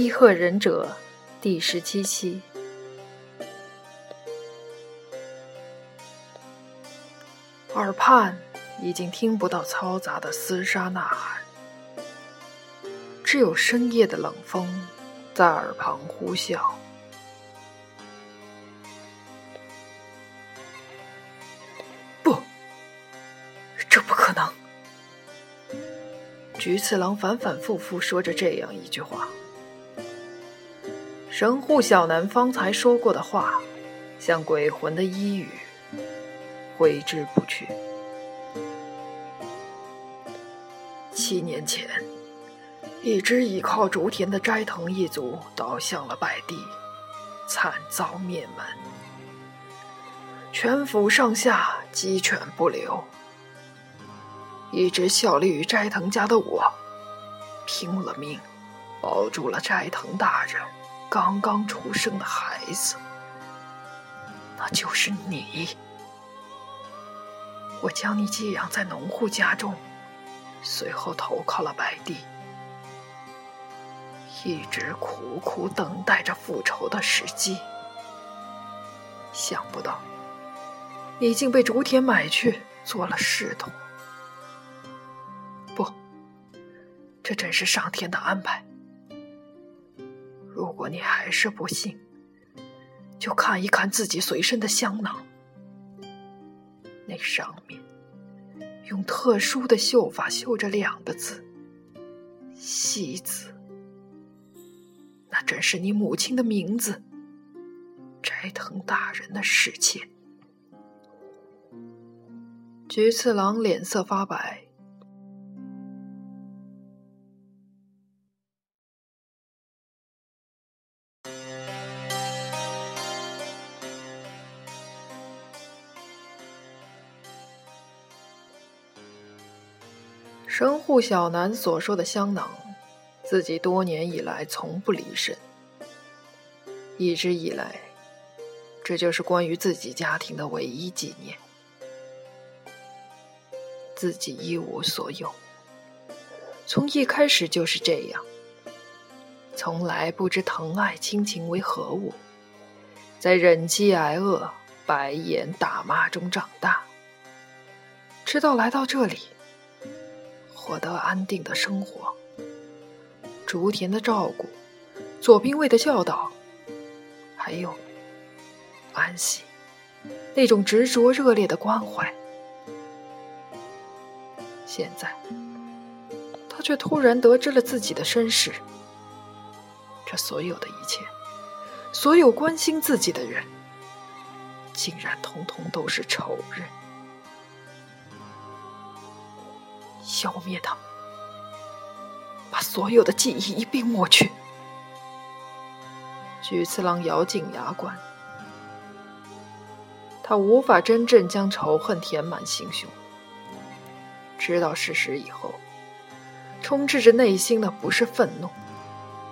伊贺忍者第十七期。耳畔已经听不到嘈杂的厮杀呐喊，只有深夜的冷风在耳旁呼啸。不，这不可能！菊次郎反反复复说着这样一句话。神户小南方才说过的话，像鬼魂的呓语。挥之不去。七年前，一直倚靠竹田的斋藤一族倒向了百地，惨遭灭门，全府上下鸡犬不留。一直效力于斋藤家的我，拼了命保住了斋藤大人刚刚出生的孩子，那就是你。我将你寄养在农户家中，随后投靠了白帝，一直苦苦等待着复仇的时机。想不到，你竟被竹田买去做了侍童。不，这真是上天的安排。如果你还是不信，就看一看自己随身的香囊。那上面用特殊的绣法绣着两个字“西子”，那正是你母亲的名字，斋藤大人的侍妾。菊次郎脸色发白。神户小南所说的香囊，自己多年以来从不离身。一直以来，这就是关于自己家庭的唯一纪念。自己一无所有，从一开始就是这样，从来不知疼爱亲情为何物，在忍饥挨饿、白眼打骂中长大，直到来到这里。获得安定的生活，竹田的照顾，左兵卫的教导，还有安息那种执着热烈的关怀。现在，他却突然得知了自己的身世。这所有的一切，所有关心自己的人，竟然通通都是仇人。消灭他，把所有的记忆一并抹去。菊次郎咬紧牙关，他无法真正将仇恨填满心胸。知道事实以后，充斥着内心的不是愤怒，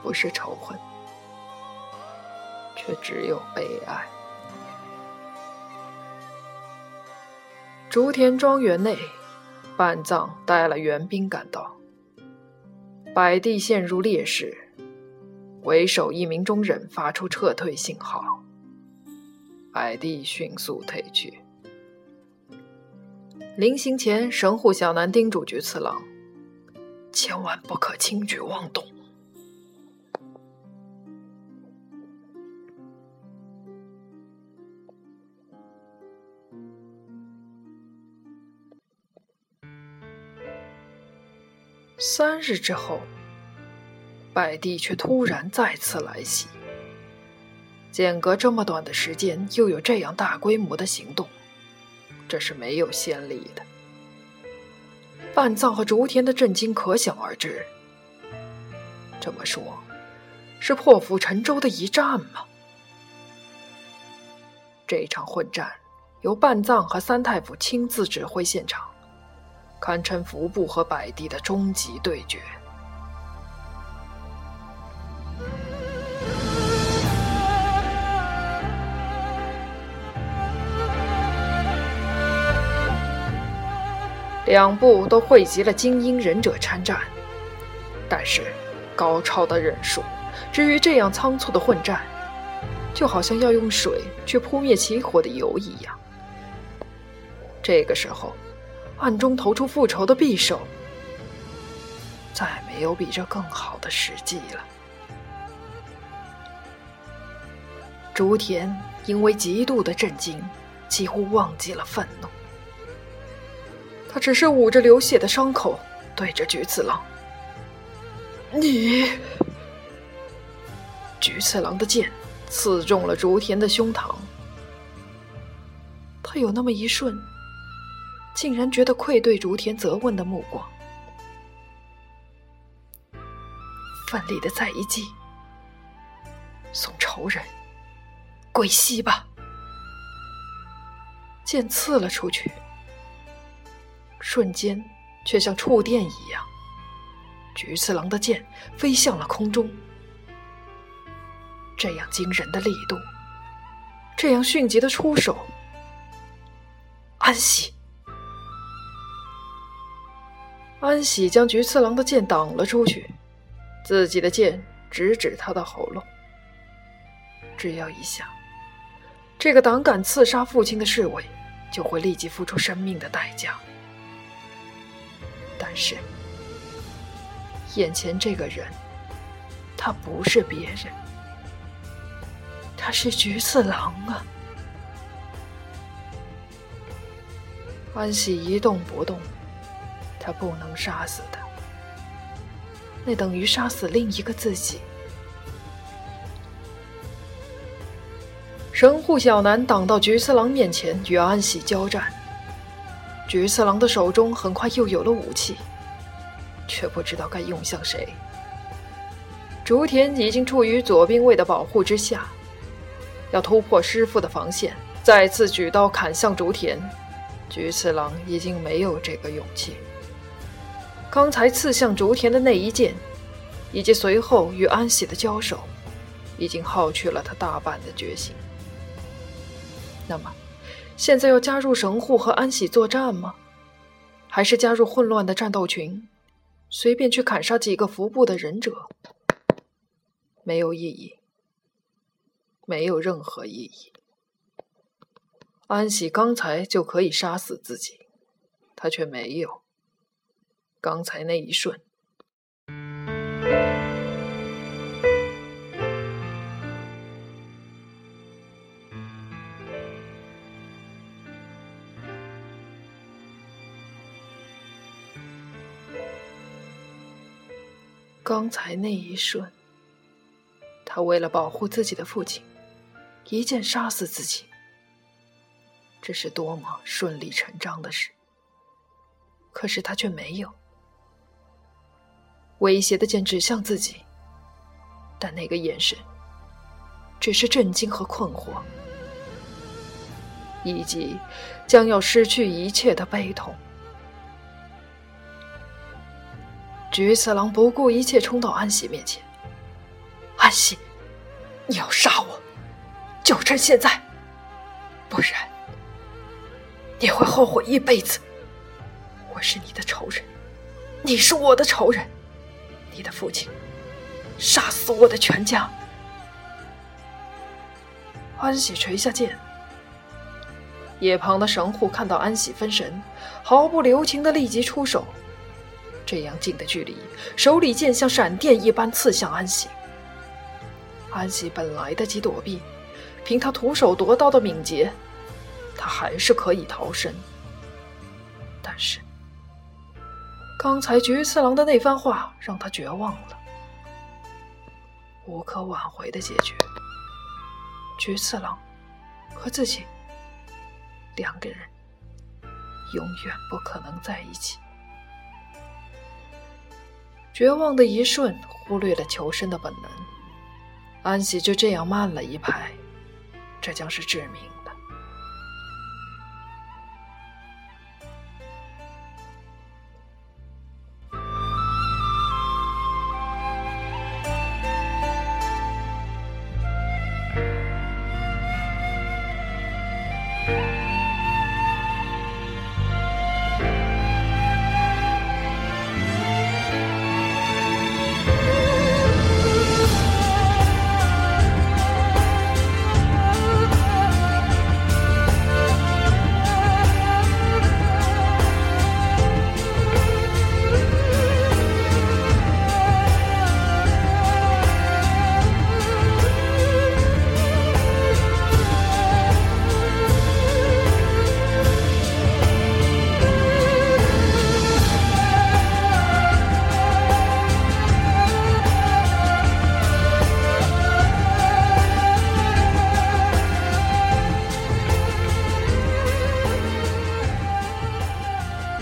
不是仇恨，却只有悲哀。竹田庄园内。半藏带了援兵赶到，百地陷入劣势，为首一名中忍发出撤退信号，百地迅速退去。临行前，神户小南叮嘱菊次郎，千万不可轻举妄动。三日之后，百地却突然再次来袭。间隔这么短的时间，又有这样大规模的行动，这是没有先例的。半藏和竹田的震惊可想而知。这么说，是破釜沉舟的一战吗？这场混战由半藏和三太傅亲自指挥现场。堪称服部和百地的终极对决。两部都汇集了精英忍者参战，但是高超的忍术至于这样仓促的混战，就好像要用水去扑灭起火的油一样。这个时候，暗中投出复仇的匕首，再没有比这更好的时机了。竹田因为极度的震惊，几乎忘记了愤怒。他只是捂着流血的伤口，对着菊次郎：“你。”菊次郎的剑刺中了竹田的胸膛，他有那么一瞬，竟然觉得愧对竹田责问的目光，奋力的再一击，送仇人。归西吧！剑刺了出去，瞬间却像触电一样，菊次郎的剑飞向了空中。这样惊人的力度，这样迅疾的出手，安息，安喜将菊次郎的剑挡了出去，自己的剑直指他的喉咙，只要一下。这个胆敢刺杀父亲的侍卫，就会立即付出生命的代价。但是，眼前这个人，他不是别人，他是菊次郎啊！安喜一动不动，他不能杀死的，那等于杀死另一个自己。神户小南挡到菊次郎面前，与安喜交战。菊次郎的手中很快又有了武器，却不知道该用向谁。竹田已经处于左兵卫的保护之下，要突破师傅的防线，再次举刀砍向竹田。菊次郎已经没有这个勇气。刚才刺向竹田的那一剑，以及随后与安喜的交手，已经耗去了他大半的决心。那么，现在要加入神户和安喜作战吗？还是加入混乱的战斗群，随便去砍杀几个服部的忍者？没有意义，没有任何意义。安喜刚才就可以杀死自己，他却没有。刚才那一瞬。刚才那一瞬，他为了保护自己的父亲，一剑杀死自己，这是多么顺理成章的事。可是他却没有，威胁的剑指向自己，但那个眼神，只是震惊和困惑，以及将要失去一切的悲痛。菊次郎不顾一切冲到安喜面前：“安喜，你要杀我，就趁现在，不然你会后悔一辈子。我是你的仇人，你是我的仇人，你的父亲杀死我的全家。”安喜垂下剑，一旁的神户看到安喜分神，毫不留情的立即出手。这样近的距离，手里剑像闪电一般刺向安喜。安喜本来得及躲避，凭他徒手夺刀的敏捷，他还是可以逃生。但是，刚才菊次郎的那番话让他绝望了，无可挽回的结局。菊次郎和自己两个人永远不可能在一起。绝望的一瞬，忽略了求生的本能。安喜就这样慢了一拍，这将是致命。